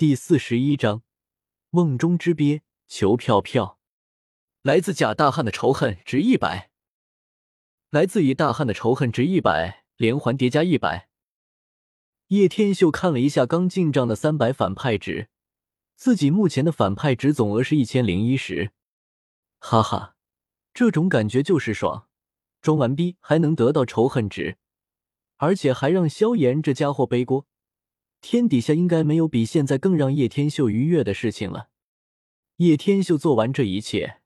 第四十一章瓮中之鳖求票票。来自假大汉的仇恨值一百，来自乙大汉的仇恨值一百，连环叠加一百。叶天秀看了一下刚进账的三百反派值，自己目前的反派值总额是一千零一十。哈哈，这种感觉就是爽，装完逼还能得到仇恨值，而且还让萧炎这家伙背锅。天底下应该没有比现在更让叶天秀愉悦的事情了。叶天秀做完这一切，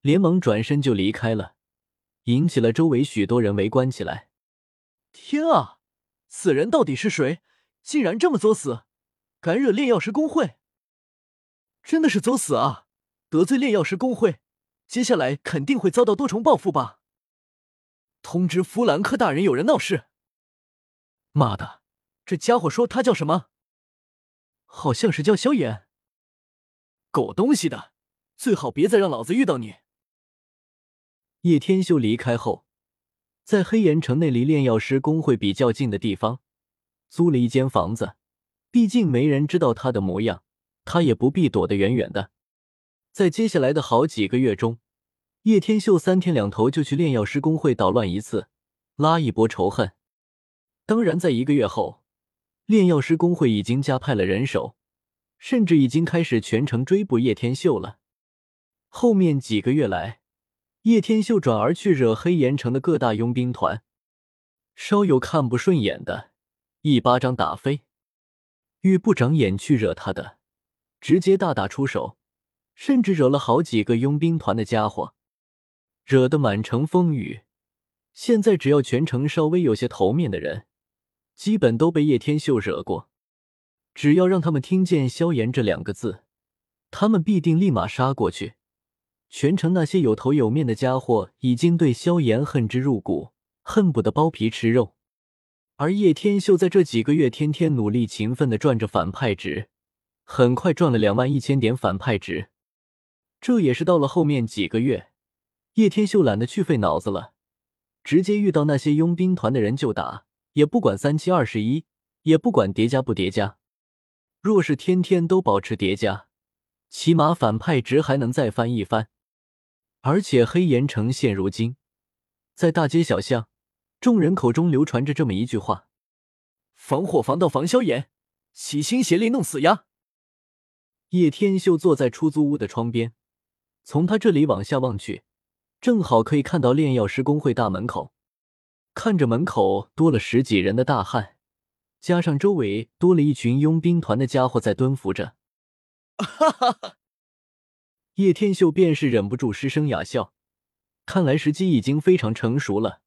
连忙转身就离开了，引起了周围许多人围观起来。天啊，此人到底是谁？竟然这么作死，敢惹炼药师公会！真的是作死啊！得罪炼药师公会，接下来肯定会遭到多重报复吧？通知弗兰克大人，有人闹事！妈的！这家伙说他叫什么？好像是叫萧炎。狗东西的，最好别再让老子遇到你。叶天秀离开后，在黑岩城内离炼药师工会比较近的地方租了一间房子。毕竟没人知道他的模样，他也不必躲得远远的。在接下来的好几个月中，叶天秀三天两头就去炼药师工会捣乱一次，拉一波仇恨。当然，在一个月后。炼药师工会已经加派了人手，甚至已经开始全程追捕叶天秀了。后面几个月来，叶天秀转而去惹黑岩城的各大佣兵团，稍有看不顺眼的，一巴掌打飞；遇不长眼去惹他的，直接大打出手，甚至惹了好几个佣兵团的家伙，惹得满城风雨。现在只要全城稍微有些头面的人。基本都被叶天秀惹过，只要让他们听见“萧炎”这两个字，他们必定立马杀过去。全城那些有头有面的家伙已经对萧炎恨之入骨，恨不得剥皮吃肉。而叶天秀在这几个月天天努力勤奋的赚着反派值，很快赚了两万一千点反派值。这也是到了后面几个月，叶天秀懒得去费脑子了，直接遇到那些佣兵团的人就打。也不管三七二十一，也不管叠加不叠加。若是天天都保持叠加，起码反派值还能再翻一番。而且黑岩城现如今，在大街小巷，众人口中流传着这么一句话：“防火防盗防萧炎，齐心协力弄死呀！”叶天秀坐在出租屋的窗边，从他这里往下望去，正好可以看到炼药师工会大门口。看着门口多了十几人的大汉，加上周围多了一群佣兵团的家伙在蹲伏着，哈哈哈！叶天秀便是忍不住失声哑笑。看来时机已经非常成熟了。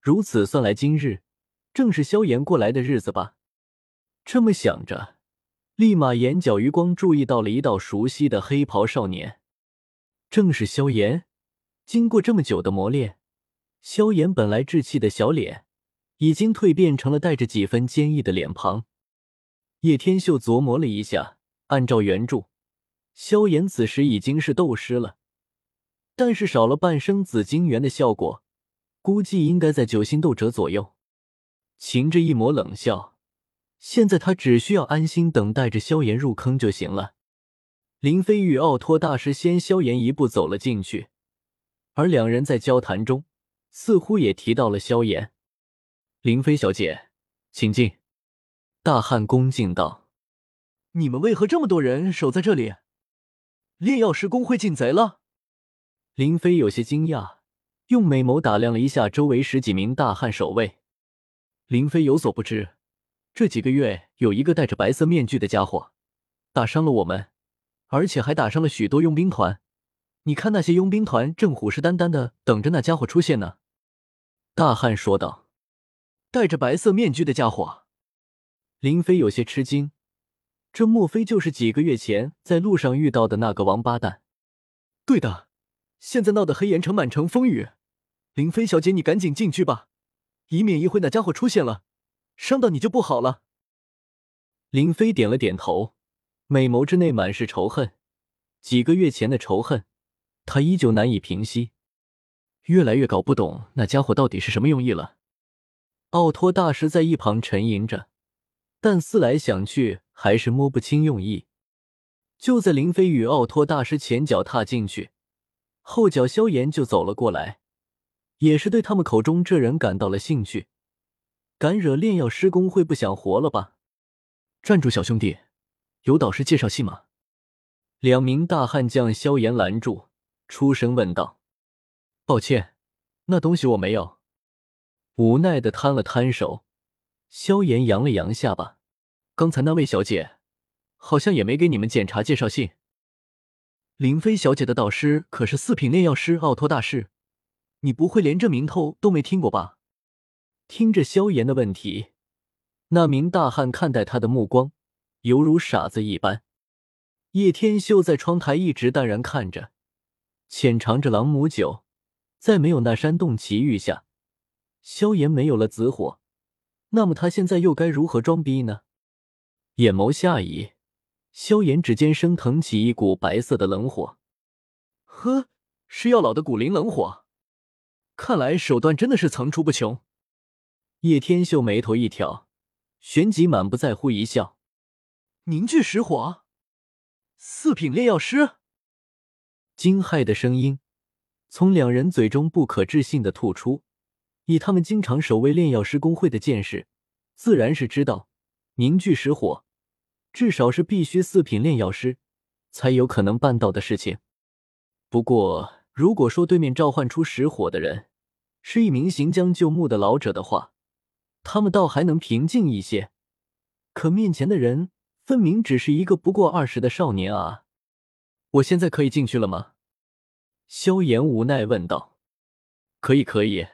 如此算来，今日正是萧炎过来的日子吧？这么想着，立马眼角余光注意到了一道熟悉的黑袍少年，正是萧炎。经过这么久的磨练。萧炎本来稚气的小脸，已经蜕变成了带着几分坚毅的脸庞。叶天秀琢磨了一下，按照原著，萧炎此时已经是斗师了，但是少了半生紫金元的效果，估计应该在九星斗者左右。噙着一抹冷笑，现在他只需要安心等待着萧炎入坑就行了。林飞与奥托大师先萧炎一步走了进去，而两人在交谈中。似乎也提到了萧炎，林飞小姐，请进。大汉恭敬道：“你们为何这么多人守在这里？炼药师工会进贼了？”林飞有些惊讶，用美眸打量了一下周围十几名大汉守卫。林飞有所不知，这几个月有一个戴着白色面具的家伙打伤了我们，而且还打伤了许多佣兵团。你看那些佣兵团正虎视眈眈的等着那家伙出现呢。大汉说道：“戴着白色面具的家伙。”林飞有些吃惊，这莫非就是几个月前在路上遇到的那个王八蛋？对的，现在闹得黑岩城满城风雨。林飞小姐，你赶紧进去吧，以免一会那家伙出现了，伤到你就不好了。林飞点了点头，美眸之内满是仇恨。几个月前的仇恨，他依旧难以平息。越来越搞不懂那家伙到底是什么用意了。奥托大师在一旁沉吟着，但思来想去还是摸不清用意，就在林飞与奥托大师前脚踏进去，后脚萧炎就走了过来，也是对他们口中这人感到了兴趣。敢惹炼药师公会不想活了吧？站住，小兄弟，有导师介绍信吗？两名大汉将萧炎拦住，出声问道：“抱歉，那东西我没有。”无奈的摊了摊手。萧炎扬了扬下巴：“刚才那位小姐，好像也没给你们检查介绍信。林飞小姐的导师可是四品炼药师奥托大师，你不会连这名头都没听过吧？”听着萧炎的问题，那名大汉看待他的目光犹如傻子一般。叶天秀在窗台一直淡然看着，浅尝着朗姆酒，在没有那山洞奇遇下，萧炎没有了紫火，那么他现在又该如何装逼呢？眼眸下移，萧炎指尖升腾起一股白色的冷火，呵，是药老的古灵冷火，看来手段真的是层出不穷。叶天秀眉头一挑，旋即满不在乎一笑：“凝聚石火，四品炼药师。”惊骇的声音从两人嘴中不可置信的吐出。以他们经常守卫炼药师公会的见识，自然是知道凝聚石火至少是必须四品炼药师才有可能办到的事情。不过，如果说对面召唤出石火的人是一名行将就木的老者的话，他们倒还能平静一些，可面前的人分明只是一个不过二十的少年啊！我现在可以进去了吗？萧炎无奈问道。可以，可以。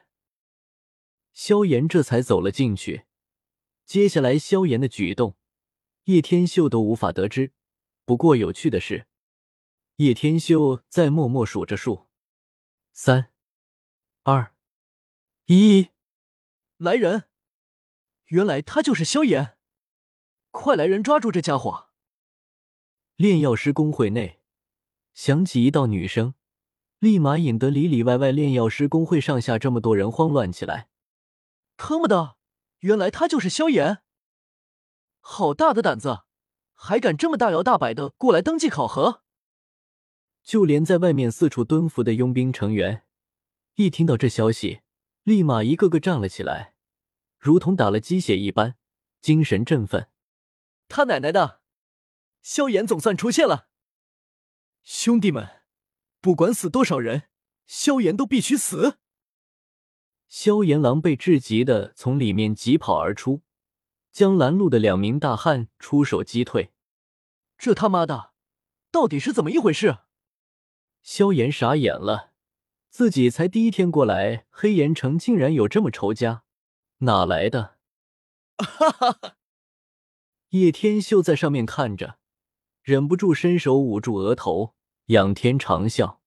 萧炎这才走了进去。接下来，萧炎的举动，叶天秀都无法得知。不过有趣的是，叶天秀在默默数着数：三、二、一，来人！原来他就是萧炎，快来人抓住这家伙！炼药师公会内响起一道女声，立马引得里里外外炼药师公会上下这么多人慌乱起来。他妈的，原来他就是萧炎！好大的胆子，还敢这么大摇大摆的过来登记考核！就连在外面四处蹲伏的佣兵成员，一听到这消息，立马一个个站了起来。如同打了鸡血一般，精神振奋。他奶奶的，萧炎总算出现了！兄弟们，不管死多少人，萧炎都必须死！萧炎狼狈至极的从里面疾跑而出，将拦路的两名大汉出手击退。这他妈的，到底是怎么一回事？萧炎傻眼了，自己才第一天过来黑岩城，竟然有这么仇家。哪来的？哈哈哈！叶天秀在上面看着，忍不住伸手捂住额头，仰天长啸。